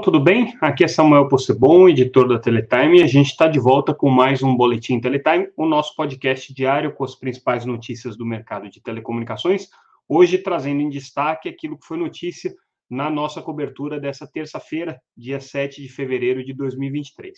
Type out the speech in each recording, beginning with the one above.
tudo bem? Aqui é Samuel Possebon, editor da Teletime, e a gente está de volta com mais um Boletim Teletime, o nosso podcast diário com as principais notícias do mercado de telecomunicações, hoje trazendo em destaque aquilo que foi notícia na nossa cobertura dessa terça-feira, dia 7 de fevereiro de 2023.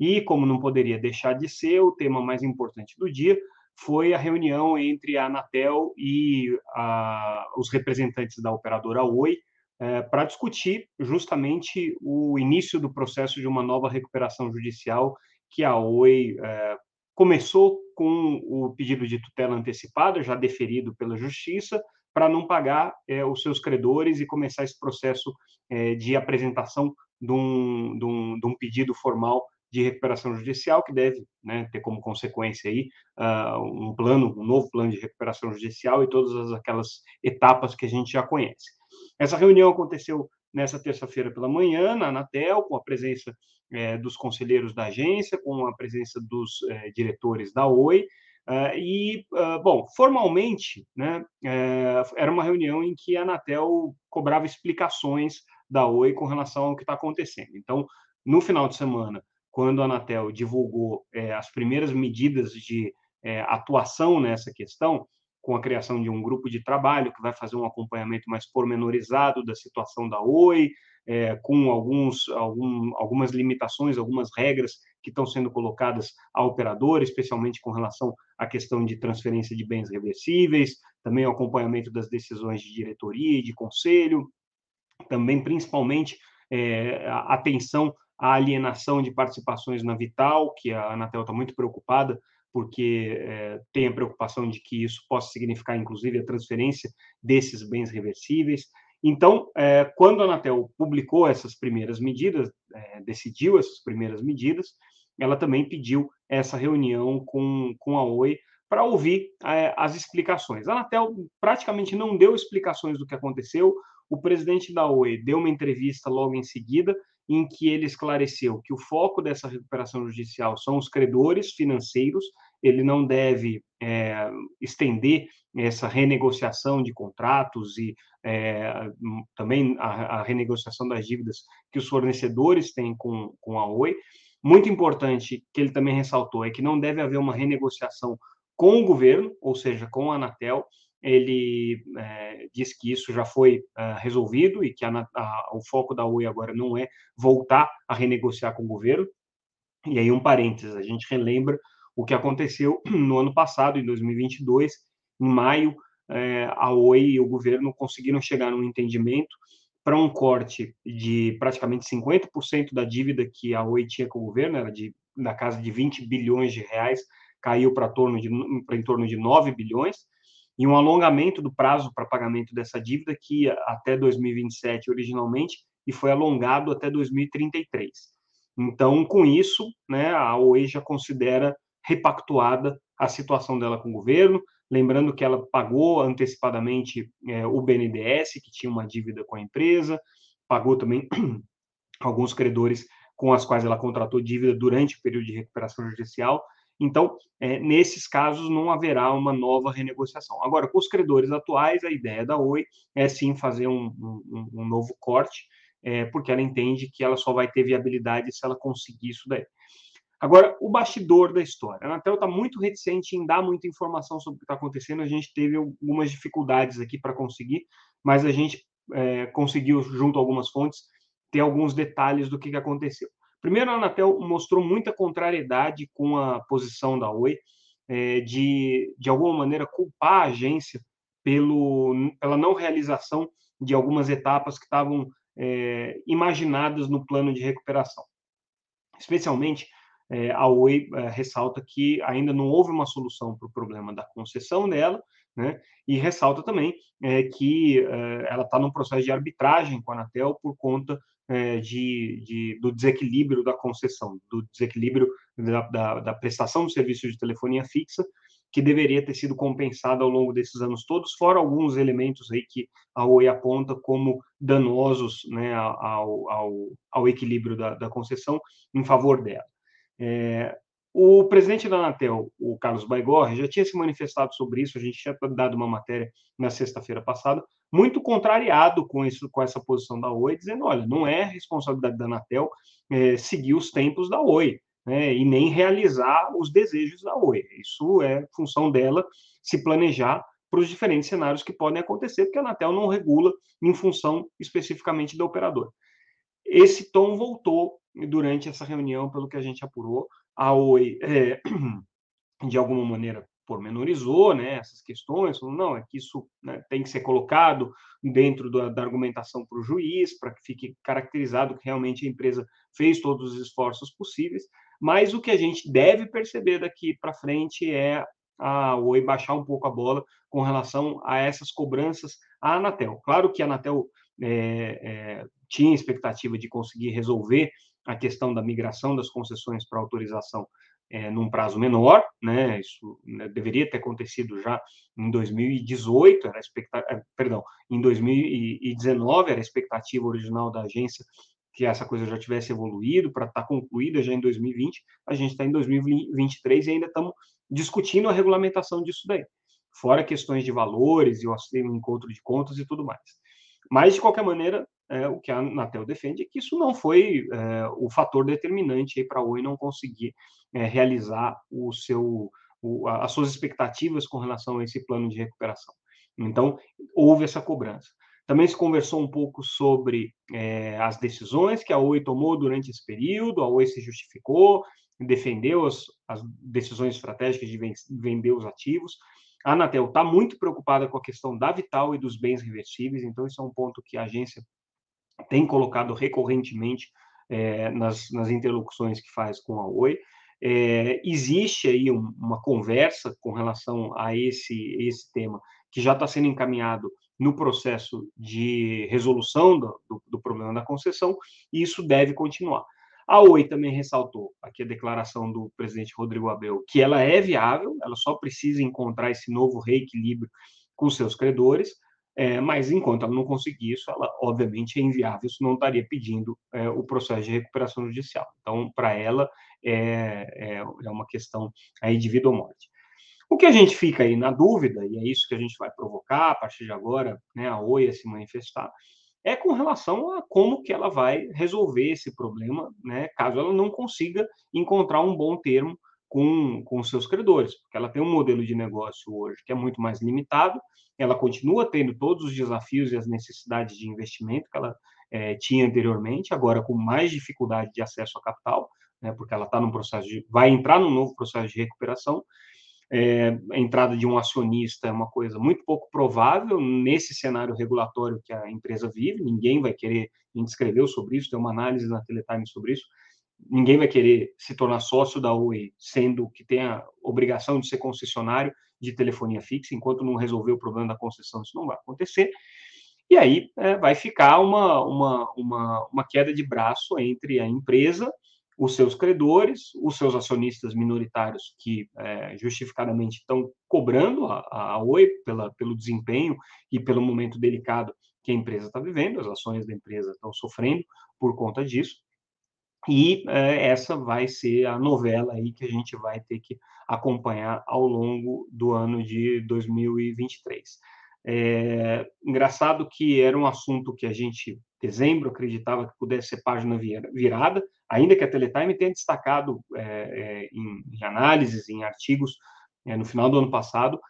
E, como não poderia deixar de ser, o tema mais importante do dia foi a reunião entre a Anatel e a, os representantes da operadora Oi, é, para discutir justamente o início do processo de uma nova recuperação judicial que a Oi é, começou com o pedido de tutela antecipada, já deferido pela Justiça, para não pagar é, os seus credores e começar esse processo de apresentação de um, de, um, de um, pedido formal de recuperação judicial, que deve né, ter como consequência aí uh, um plano, um novo plano de recuperação judicial e todas aquelas etapas que a gente já conhece. Essa reunião aconteceu nessa terça-feira pela manhã, na Anatel, com a presença é, dos conselheiros da agência, com a presença dos é, diretores da Oi. Uh, e, uh, bom, formalmente, né, é, era uma reunião em que a Anatel cobrava explicações da Oi com relação ao que está acontecendo. Então, no final de semana, quando a Anatel divulgou as primeiras medidas de atuação nessa questão, com a criação de um grupo de trabalho que vai fazer um acompanhamento mais pormenorizado da situação da Oi, é, com alguns, algum, algumas limitações, algumas regras que estão sendo colocadas à operadora, especialmente com relação à questão de transferência de bens reversíveis, também o acompanhamento das decisões de diretoria e de conselho, também principalmente é, atenção à alienação de participações na Vital, que a Anatel está muito preocupada porque é, tem a preocupação de que isso possa significar, inclusive, a transferência desses bens reversíveis. Então, é, quando a Anatel publicou essas primeiras medidas, é, decidiu essas primeiras medidas, ela também pediu essa reunião com, com a Oi para ouvir as explicações. A Anatel praticamente não deu explicações do que aconteceu. O presidente da Oi deu uma entrevista logo em seguida em que ele esclareceu que o foco dessa recuperação judicial são os credores financeiros, ele não deve é, estender essa renegociação de contratos e é, também a, a, renegociação das dívidas que os fornecedores têm com, com a Oi. Muito importante que ele também ressaltou é que não deve haver uma renegociação com o governo, ou seja, com a Anatel, ele é, diz que isso já foi é, resolvido e que a, a, o foco da Oi agora não é voltar a renegociar com o governo. E aí, um parênteses, a gente relembra o que aconteceu no ano passado, em 2022, em maio, é, a Oi e o governo conseguiram chegar num entendimento para um corte de praticamente 50% da dívida que a Oi tinha com o governo, era de, na casa de 20 bilhões de reais, caiu para em torno de 9 bilhões, e um alongamento do prazo para pagamento dessa dívida que ia até 2027 originalmente e foi alongado até 2033. Então, com isso, né, a Oi já considera repactuada a situação dela com o governo, lembrando que ela pagou antecipadamente é, o BNDES, que tinha uma dívida com a empresa, pagou também alguns credores com as quais ela contratou dívida durante o período de recuperação judicial, então, é, nesses casos, não haverá uma nova renegociação. Agora, com os credores atuais, a ideia da Oi é sim fazer um, um, um novo corte, é, porque ela entende que ela só vai ter viabilidade se ela conseguir isso daí. Agora, o bastidor da história. A Anatel está muito reticente em dar muita informação sobre o que está acontecendo. A gente teve algumas dificuldades aqui para conseguir, mas a gente é, conseguiu, junto a algumas fontes, ter alguns detalhes do que, que aconteceu. Primeiro, a Anatel mostrou muita contrariedade com a posição da Oi é, de, de alguma maneira, culpar a agência pelo, pela não realização de algumas etapas que estavam é, imaginadas no plano de recuperação. Especialmente, é, a Oi é, ressalta que ainda não houve uma solução para o problema da concessão dela, né? E ressalta também é, que é, ela está num processo de arbitragem com a Anatel por conta é, de, de, do desequilíbrio da concessão, do desequilíbrio da, da, da, prestação do serviço de telefonia fixa, que deveria ter sido compensada ao longo desses anos todos, fora alguns elementos aí que a Oi aponta como danosos né, ao, ao, ao equilíbrio da, da concessão em favor dela. É, O presidente da Anatel, o Carlos Baigorre, já tinha se manifestado sobre isso, a gente tinha dado uma matéria na sexta-feira passada, muito contrariado com, isso, com essa posição da Oi, dizendo, olha, não é responsabilidade da Anatel é, seguir os tempos da Oi, né, e nem realizar os desejos da Oi. Isso é função dela se planejar para os diferentes cenários que podem acontecer, porque a Anatel não regula em função especificamente do operador. Esse tom voltou durante essa reunião, pelo que a gente apurou, a Oi, é, de alguma maneira, pormenorizou né, essas questões, falou, não, é que isso né, tem que ser colocado dentro da, da argumentação para o juiz, para que fique caracterizado que realmente a empresa fez todos os esforços possíveis, mas o que a gente deve perceber daqui para frente é a Oi baixar um pouco a bola com relação a essas cobranças à Anatel. Claro que a Anatel é, é, tinha expectativa de conseguir resolver a questão da migração das concessões para autorização é, num prazo menor, né? Isso né, deveria ter acontecido já em 2018, era expectativa, perdão, em 2019 era a expectativa original da agência que essa coisa já tivesse evoluído para estar tá concluída já em 2020. A gente está em 2023 e ainda estamos discutindo a regulamentação disso daí, fora questões de valores e o encontro de contas e tudo mais. Mas, de qualquer maneira, é, o que a Anatel defende é que isso não foi é, o fator determinante para a Oi não conseguir é, realizar o seu, o, as suas expectativas com relação a esse plano de recuperação. Então, houve essa cobrança. Também se conversou um pouco sobre é, as decisões que a Oi tomou durante esse período, a Oi se justificou, defendeu as, as decisões estratégicas de vender os ativos. A Anatel está muito preocupada com a questão da Vital e dos bens reversíveis, então isso é um ponto que a agência tem colocado recorrentemente é, nas, nas, interlocuções que faz com a Oi. É, existe aí um, uma conversa com relação a esse, esse tema que já está sendo encaminhado no processo de resolução do, do, do problema da concessão, e isso deve continuar. A Oi também ressaltou aqui a declaração do presidente Rodrigo Abel, que ela é viável, ela só precisa encontrar esse novo reequilíbrio com seus credores, é, mas enquanto ela não conseguir isso, ela obviamente é inviável, isso não estaria pedindo é, o processo de recuperação judicial. Então, para ela, é, é, é, uma questão aí de vida ou morte. O que a gente fica aí na dúvida, e é isso que a gente vai provocar a partir de agora, né, a OIA se manifestar, é com relação a como que ela vai resolver esse problema, né, caso ela não consiga encontrar um bom termo com, com seus credores, porque ela tem um modelo de negócio hoje que é muito mais limitado, ela continua tendo todos os desafios e as necessidades de investimento que ela é, tinha anteriormente, agora com mais dificuldade de acesso a capital, né, porque ela está num processo de, vai entrar num novo processo de recuperação, é, a entrada de um acionista é uma coisa muito pouco provável nesse cenário regulatório que a empresa vive. Ninguém vai querer, a gente escreveu sobre isso, tem uma análise na Teletime sobre isso. Ninguém vai querer se tornar sócio da Oi, sendo que tem a obrigação de ser concessionário de telefonia fixa, enquanto não resolver o problema da concessão, isso não vai acontecer. E aí é, vai ficar uma, uma, uma, uma queda de braço entre a empresa os seus credores, os seus acionistas minoritários que é, justificadamente estão cobrando a, a Oi pela, pelo desempenho e pelo momento delicado que a empresa está vivendo, as ações da empresa estão sofrendo por conta disso. E é, essa vai ser a novela aí que a gente vai ter que acompanhar ao longo do ano de 2023. É, engraçado que era um assunto que a gente, dezembro, acreditava que pudesse ser página virada, ainda que a Teletime tenha destacado é, é, em, em, análises, em artigos, é, no final do ano passado,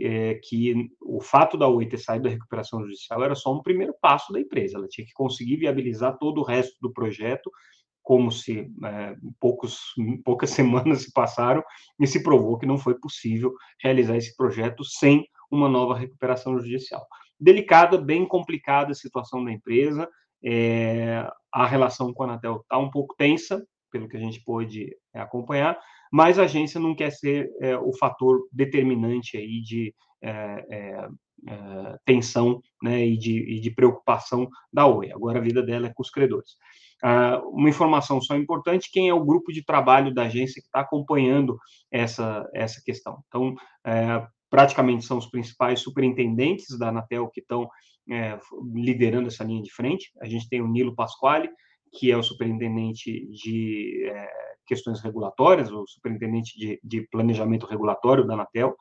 é, que o fato da Oi ter saído da recuperação judicial era só um primeiro passo da empresa, ela tinha que conseguir viabilizar todo o resto do projeto, como se é, poucos, poucas semanas se passaram e se provou que não foi possível realizar esse projeto sem uma nova recuperação judicial. Delicada, bem complicada a situação da empresa, é, a relação com a Anatel está um pouco tensa, pelo que a gente pôde é, acompanhar, mas a agência não quer ser é, o fator determinante aí de é, é, tensão né, e, de, e de preocupação da Oi. Agora a vida dela é com os credores. Ah, uma informação só importante: quem é o grupo de trabalho da agência que está acompanhando essa, essa questão? Então, praticamente são os principais superintendentes da Anatel que estão é, liderando essa linha de frente. A gente tem o Nilo Pasquale, que é o superintendente de é, questões regulatórias, o superintendente de, de planejamento regulatório da Anatel,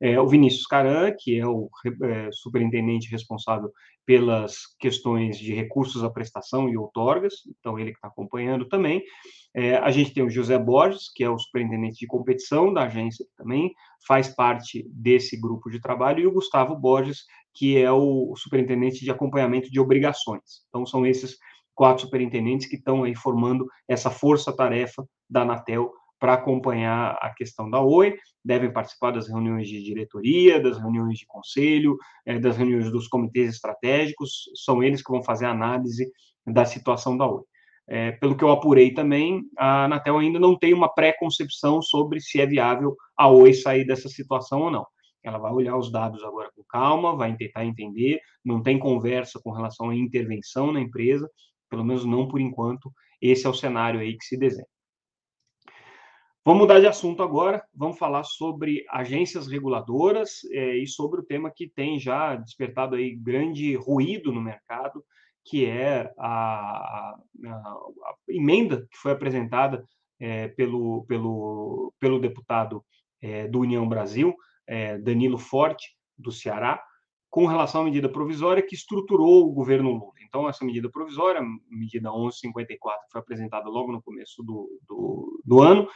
é, o Vinícius Caran, que é o é, superintendente responsável pelas questões de recursos à prestação e outorgas, então ele que está acompanhando também. É, a gente tem o José Borges, que é o superintendente de competição da agência, que também faz parte desse grupo de trabalho, e o Gustavo Borges, que é o superintendente de acompanhamento de obrigações. Então, são esses quatro superintendentes que estão aí formando essa força-tarefa da Anatel para acompanhar a questão da Oi, devem participar das reuniões de diretoria, das reuniões de conselho, é, das reuniões dos comitês estratégicos, são eles que vão fazer a análise da situação da Oi. É, pelo que eu apurei também, a Anatel ainda não tem uma pré-concepção sobre se é viável a Oi sair dessa situação ou não. Ela vai olhar os dados agora com calma, vai tentar entender, não tem conversa com relação à intervenção na empresa, pelo menos não por enquanto, esse é o cenário aí que se desenha. Vamos mudar de assunto agora, vamos falar sobre agências reguladoras é, e sobre o tema que tem já despertado aí grande ruído no mercado, que é a, a, a emenda que foi apresentada é, pelo, pelo, pelo deputado é, do União Brasil, Danilo Forte, do Ceará, com relação à medida provisória que estruturou o governo Lula. Então, essa medida provisória, medida 1154, que foi apresentada logo no começo do, do, do ano,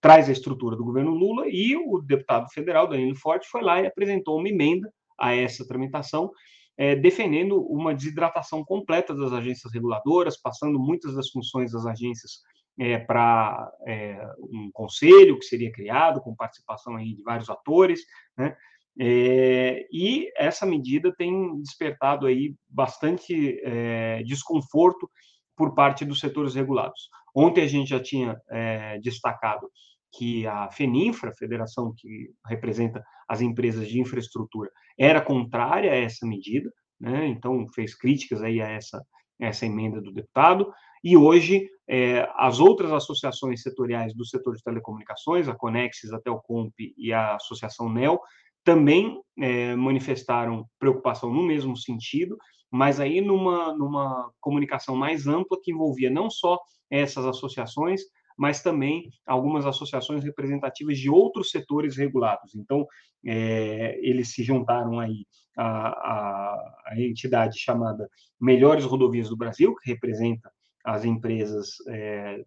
traz a estrutura do governo Lula e o deputado federal, Danilo Forte, foi lá e apresentou uma emenda a essa tramitação, é, defendendo uma desidratação completa das agências reguladoras, passando muitas das funções das agências é, para é, um conselho que seria criado, com participação aí de vários atores, né? É, e essa medida tem despertado aí bastante é, desconforto por parte dos setores regulados. Ontem a gente já tinha é, destacado que a FENINFRA, a federação que representa as empresas de infraestrutura, era contrária a essa medida, né? então fez críticas aí a essa, essa emenda do deputado, e hoje é, as outras associações setoriais do setor de telecomunicações, a Conexis, a Telcomp e a Associação NEL, também é, manifestaram preocupação no mesmo sentido, mas aí numa, numa comunicação mais ampla que envolvia não só essas associações, mas também algumas associações representativas de outros setores regulados. Então, é, eles se juntaram aí à, à, entidade chamada Melhores Rodovias do Brasil, que representa as empresas é,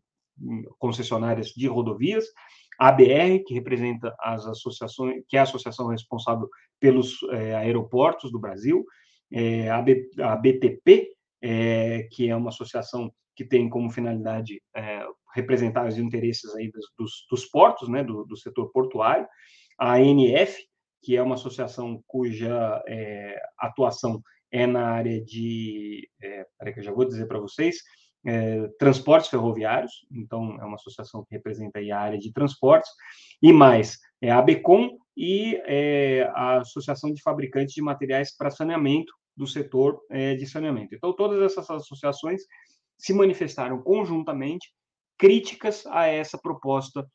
concessionárias de rodovias, ABR, que representa as associações, que é a associação responsável pelos é, aeroportos do Brasil, é, a, B, a BTP, é, que é uma associação que tem como finalidade é, representar os interesses aí dos, dos, dos portos, né, do, do, setor portuário, a ANF, que é uma associação cuja é, atuação é na área de, é, peraí que eu já vou dizer para vocês, é, transportes ferroviários, então é uma associação que representa a área de transportes, e mais é a ABECOM e é, a Associação de Fabricantes de Materiais para Saneamento do setor é, de saneamento. Então, todas essas associações se manifestaram conjuntamente críticas a essa proposta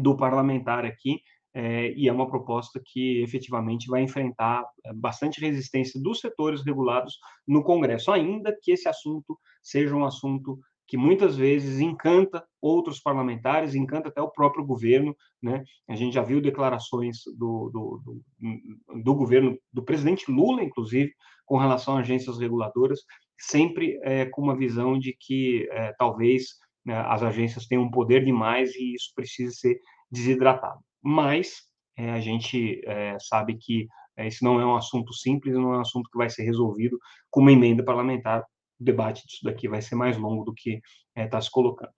do parlamentar aqui, é, e é uma proposta que efetivamente vai enfrentar é, bastante resistência dos setores regulados no Congresso, ainda que esse assunto seja um assunto que muitas vezes encanta outros parlamentares, encanta até o próprio governo. Né? A gente já viu declarações do, do, do, do governo, do presidente Lula, inclusive, com relação a agências reguladoras, sempre é, com uma visão de que é, talvez né, as agências têm um poder demais e isso precisa ser desidratado. Mas é, a gente é, sabe que é, esse não é um assunto simples, não é um assunto que vai ser resolvido com uma emenda parlamentar. O debate disso daqui vai ser mais longo do que está é, se colocando.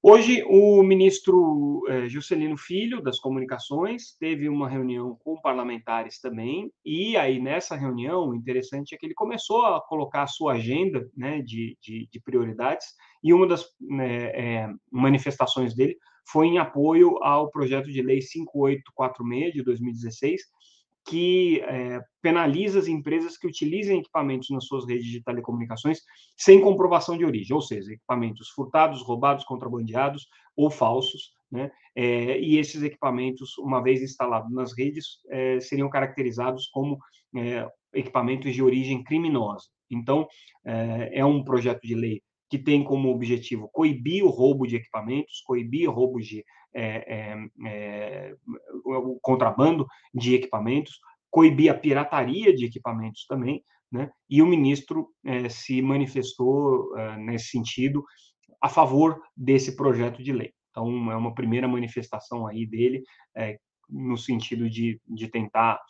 Hoje, o ministro eh, Juscelino Filho, das Comunicações, teve uma reunião com parlamentares também, e aí nessa reunião, o interessante é que ele começou a colocar a sua agenda né, de, de, de prioridades, e uma das né, é, manifestações dele foi em apoio ao projeto de lei 5846 de 2016, que é, penaliza as empresas que utilizem equipamentos nas suas redes de telecomunicações sem comprovação de origem, ou seja, equipamentos furtados, roubados, contrabandeados ou falsos, né? É, e esses equipamentos, uma vez instalados nas redes, é, seriam caracterizados como é, equipamentos de origem criminosa. Então, é, é um projeto de lei que tem como objetivo coibir o roubo de equipamentos, coibir o roubo de é, é, é, o contrabando de equipamentos, coibir a pirataria de equipamentos também, né? E o ministro é, se manifestou é, nesse sentido a favor desse projeto de lei. Então, é uma primeira manifestação aí dele, é, no sentido de, de tentar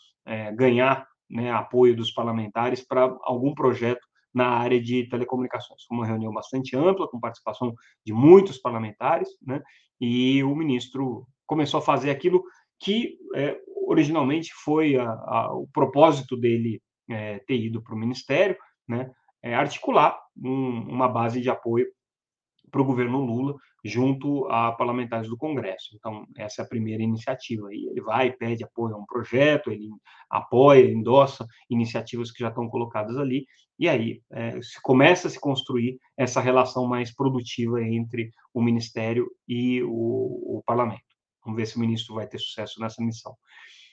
ganhar né, apoio dos parlamentares para algum projeto na área de telecomunicações. Uma reunião bastante ampla, com participação de muitos parlamentares, né? e o ministro começou a fazer aquilo que é, originalmente foi a, a, o propósito dele é, ter ido para o ministério, né? É articular um, uma base de apoio para o governo Lula junto a parlamentares do Congresso. Então, essa é a primeira iniciativa. E ele vai, pede apoio a um projeto, ele apoia, endossa iniciativas que já estão colocadas ali, e aí é, se começa a se construir essa relação mais produtiva entre o Ministério e o, o Parlamento. Vamos ver se o ministro vai ter sucesso nessa missão.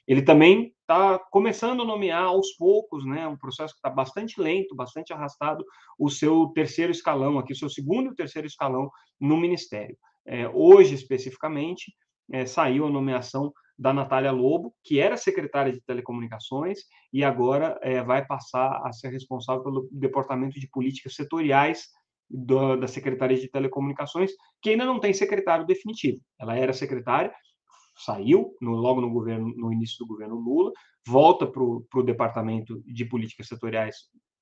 Ele também está começando a nomear aos poucos, né, um processo que está bastante lento, bastante arrastado, o seu terceiro escalão aqui, o seu segundo e terceiro escalão no Ministério. É, hoje, especificamente, é, saiu a nomeação da Natália Lobo, que era secretária de Telecomunicações e agora é, vai passar a ser responsável pelo Departamento de Políticas Setoriais do, da Secretaria de Telecomunicações, que ainda não tem secretário definitivo. Ela era secretária, saiu no, logo no governo, no início do governo Lula, volta para o Departamento de Políticas Setoriais,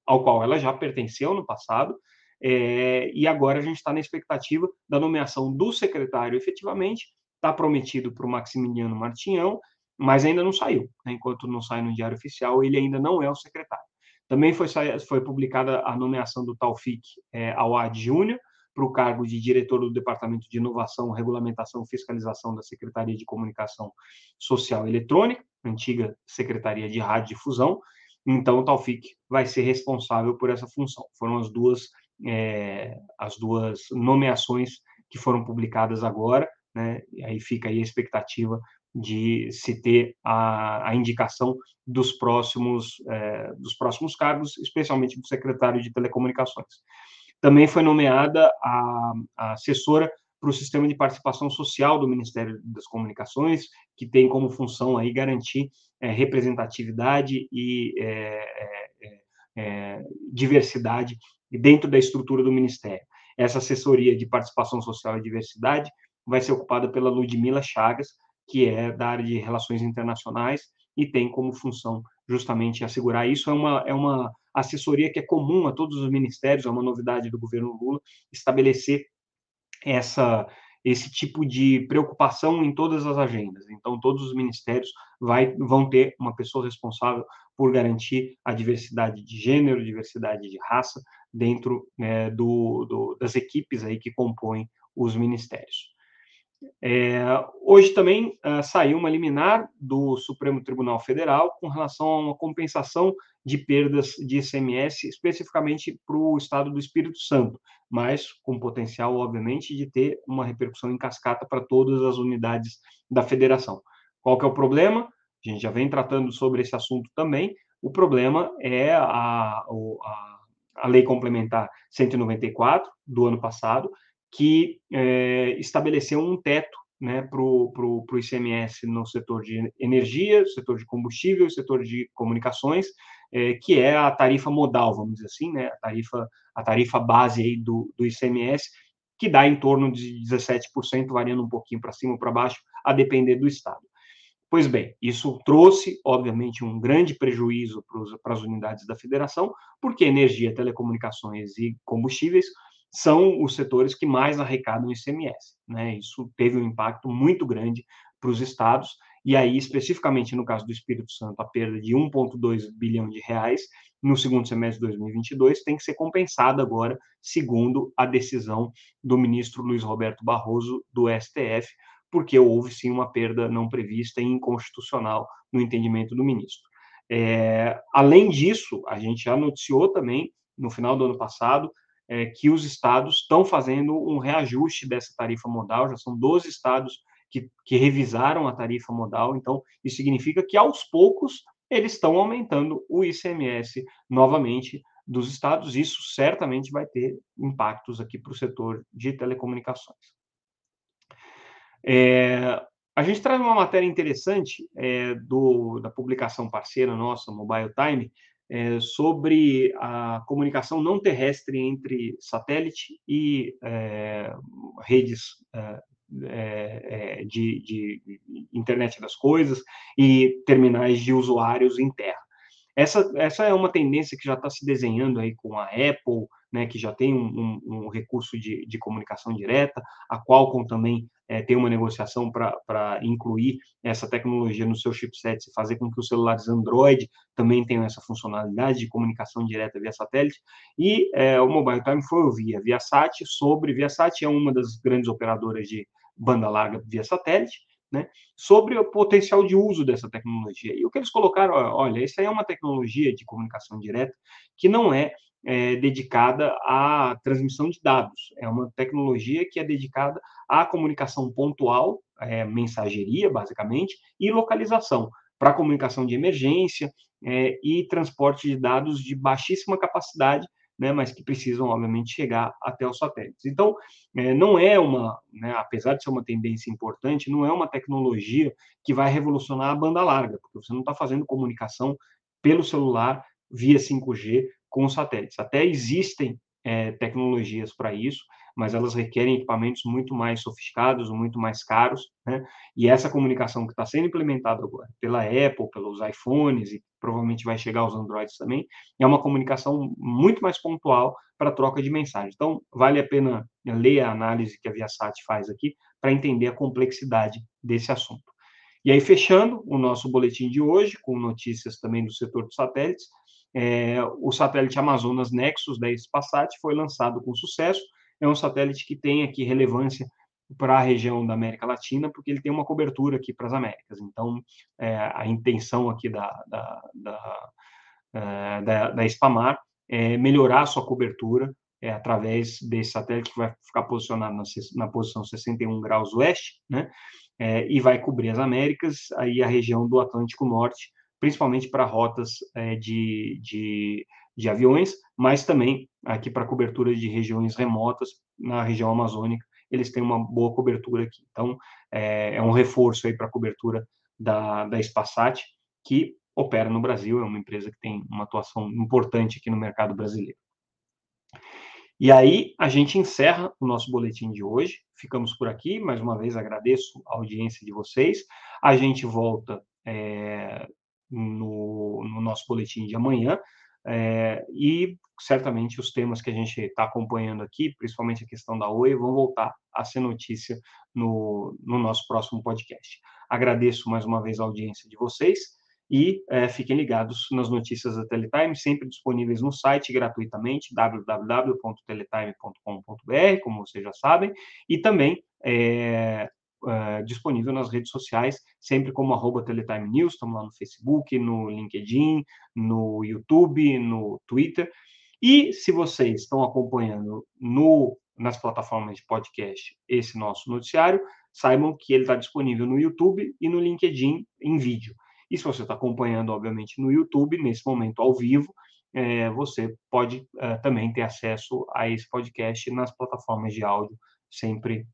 ao qual ela já pertenceu no passado, é, e agora a gente está na expectativa da nomeação do secretário efetivamente, está prometido para o Maximiliano Martinhão, mas ainda não saiu. Né? Enquanto não sai no Diário Oficial, ele ainda não é o secretário. Também foi, foi publicada a nomeação do Taufik é, Awad Júnior, para o cargo de diretor do Departamento de Inovação, Regulamentação e Fiscalização da Secretaria de Comunicação Social Eletrônica, antiga Secretaria de Rádio Difusão. Então, o Taufik vai ser responsável por essa função. Foram as duas, é, as duas nomeações que foram publicadas agora, né? E aí fica aí a expectativa de se ter a, a indicação dos próximos, é, dos próximos cargos, especialmente do secretário de Telecomunicações. Também foi nomeada a, a assessora para o sistema de participação social do Ministério das Comunicações, que tem como função aí garantir é, representatividade e é, é, diversidade dentro da estrutura do Ministério. Essa assessoria de participação social e diversidade vai ser ocupada pela Ludmila Chagas, que é da área de relações internacionais e tem como função justamente assegurar isso. É uma, é uma assessoria que é comum a todos os ministérios, é uma novidade do governo Lula, estabelecer essa esse tipo de preocupação em todas as agendas. Então, todos os ministérios vai, vão ter uma pessoa responsável por garantir a diversidade de gênero, diversidade de raça dentro né, do, do, das equipes aí que compõem os ministérios. É, hoje também uh, saiu uma liminar do Supremo Tribunal Federal com relação a uma compensação de perdas de ICMS, especificamente para o estado do Espírito Santo, mas com potencial, obviamente, de ter uma repercussão em cascata para todas as unidades da federação. Qual que é o problema? A gente já vem tratando sobre esse assunto também. O problema é a, a, a Lei Complementar 194 do ano passado, que é, estabeleceu um teto né, para o ICMS no setor de energia, setor de combustível, setor de comunicações, é, que é a tarifa modal, vamos dizer assim, né, a tarifa, a tarifa base aí do, do ICMS, que dá em torno de 17%, variando um pouquinho para cima ou para baixo, a depender do estado. Pois bem, isso trouxe, obviamente, um grande prejuízo para as unidades da federação, porque energia, telecomunicações e combustíveis são os setores que mais arrecadam ICMS. Né? Isso teve um impacto muito grande para os estados, e aí, especificamente no caso do Espírito Santo, a perda de 1,2 bilhão de reais no segundo semestre de 2022 tem que ser compensada agora, segundo a decisão do ministro Luiz Roberto Barroso, do STF, porque houve sim uma perda não prevista e inconstitucional no entendimento do ministro. É, além disso, a gente já noticiou também, no final do ano passado, é, que os estados estão fazendo um reajuste dessa tarifa modal, já são 12 estados que, que revisaram a tarifa modal, então isso significa que aos poucos eles estão aumentando o ICMS novamente dos estados, isso certamente vai ter impactos aqui para o setor de telecomunicações. É, a gente traz uma matéria interessante é, do, da publicação parceira nossa, Mobile Time, é, sobre a comunicação não terrestre entre satélite e é, redes é, é, é, de, de, internet das coisas e terminais de usuários em terra. Essa, essa é uma tendência que já está se desenhando aí com a Apple, né, que já tem um, um, um recurso de, de, comunicação direta, a Qualcomm também é, tem uma negociação para incluir essa tecnologia no seu chipset fazer com que os celulares Android também tenham essa funcionalidade de comunicação direta via satélite. E é, o Mobile Time foi ouvir a Viasat sobre. Viasat é uma das grandes operadoras de banda larga via satélite, né, sobre o potencial de uso dessa tecnologia. E o que eles colocaram, olha, isso aí é uma tecnologia de comunicação direta que não é é, dedicada à transmissão de dados. É uma tecnologia que é dedicada à comunicação pontual, é, mensageria, basicamente, e localização, para comunicação de emergência é, e transporte de dados de baixíssima capacidade, né, mas que precisam, obviamente, chegar até os satélites. Então, é, não é uma, né, apesar de ser uma tendência importante, não é uma tecnologia que vai revolucionar a banda larga, porque você não está fazendo comunicação pelo celular via 5G com satélites. Até existem é, tecnologias para isso, mas elas requerem equipamentos muito mais sofisticados, muito mais caros, né? E essa comunicação que está sendo implementada agora pela Apple, pelos iPhones e provavelmente vai chegar aos Androids também, é uma comunicação muito mais pontual para troca de mensagem. Então, vale a pena ler a análise que a Viasat faz aqui para entender a complexidade desse assunto. E aí, fechando o nosso boletim de hoje, com notícias também do setor dos satélites, é, o satélite Amazonas Nexus da Spasat foi lançado com sucesso. É um satélite que tem aqui relevância para a região da América Latina, porque ele tem uma cobertura aqui para as Américas. Então, é, a intenção aqui da, da, da, é, da, da Spamar é melhorar a sua cobertura é, através desse satélite que vai ficar posicionado na, na posição 61 graus oeste, né? É, e vai cobrir as Américas, aí a região do Atlântico Norte, principalmente para rotas é, de, de, de, aviões, mas também aqui para cobertura de regiões remotas, na região amazônica, eles têm uma boa cobertura aqui. Então, é, é um reforço aí para a cobertura da, da Spasat, que opera no Brasil, é uma empresa que tem uma atuação importante aqui no mercado brasileiro. E aí a gente encerra o nosso boletim de hoje. Ficamos por aqui. Mais uma vez agradeço a audiência de vocês. A gente volta é, no, no nosso boletim de amanhã. É, e certamente os temas que a gente está acompanhando aqui, principalmente a questão da Oi, vão voltar a ser notícia no, no nosso próximo podcast. Agradeço mais uma vez a audiência de vocês e é, fiquem ligados nas notícias da Teletime, sempre disponíveis no site gratuitamente, www.teletime.com.br, como vocês já sabem, e também é, uh, disponível nas redes sociais, sempre como arroba Teletime News, estamos lá no Facebook, no LinkedIn, no YouTube, no Twitter. E se vocês estão acompanhando no, nas plataformas de podcast esse nosso noticiário, saibam que ele está disponível no YouTube e no LinkedIn em vídeo. E se você está acompanhando, obviamente, no YouTube, nesse momento ao vivo, é, você pode é, também ter acesso a esse podcast nas plataformas de áudio, sempre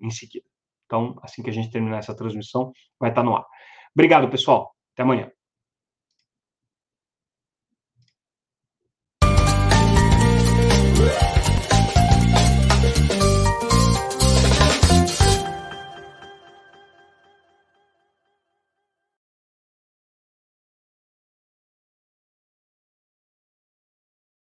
em seguida. Então, assim que a gente terminar essa transmissão, vai estar no ar. Obrigado, pessoal. Até amanhã.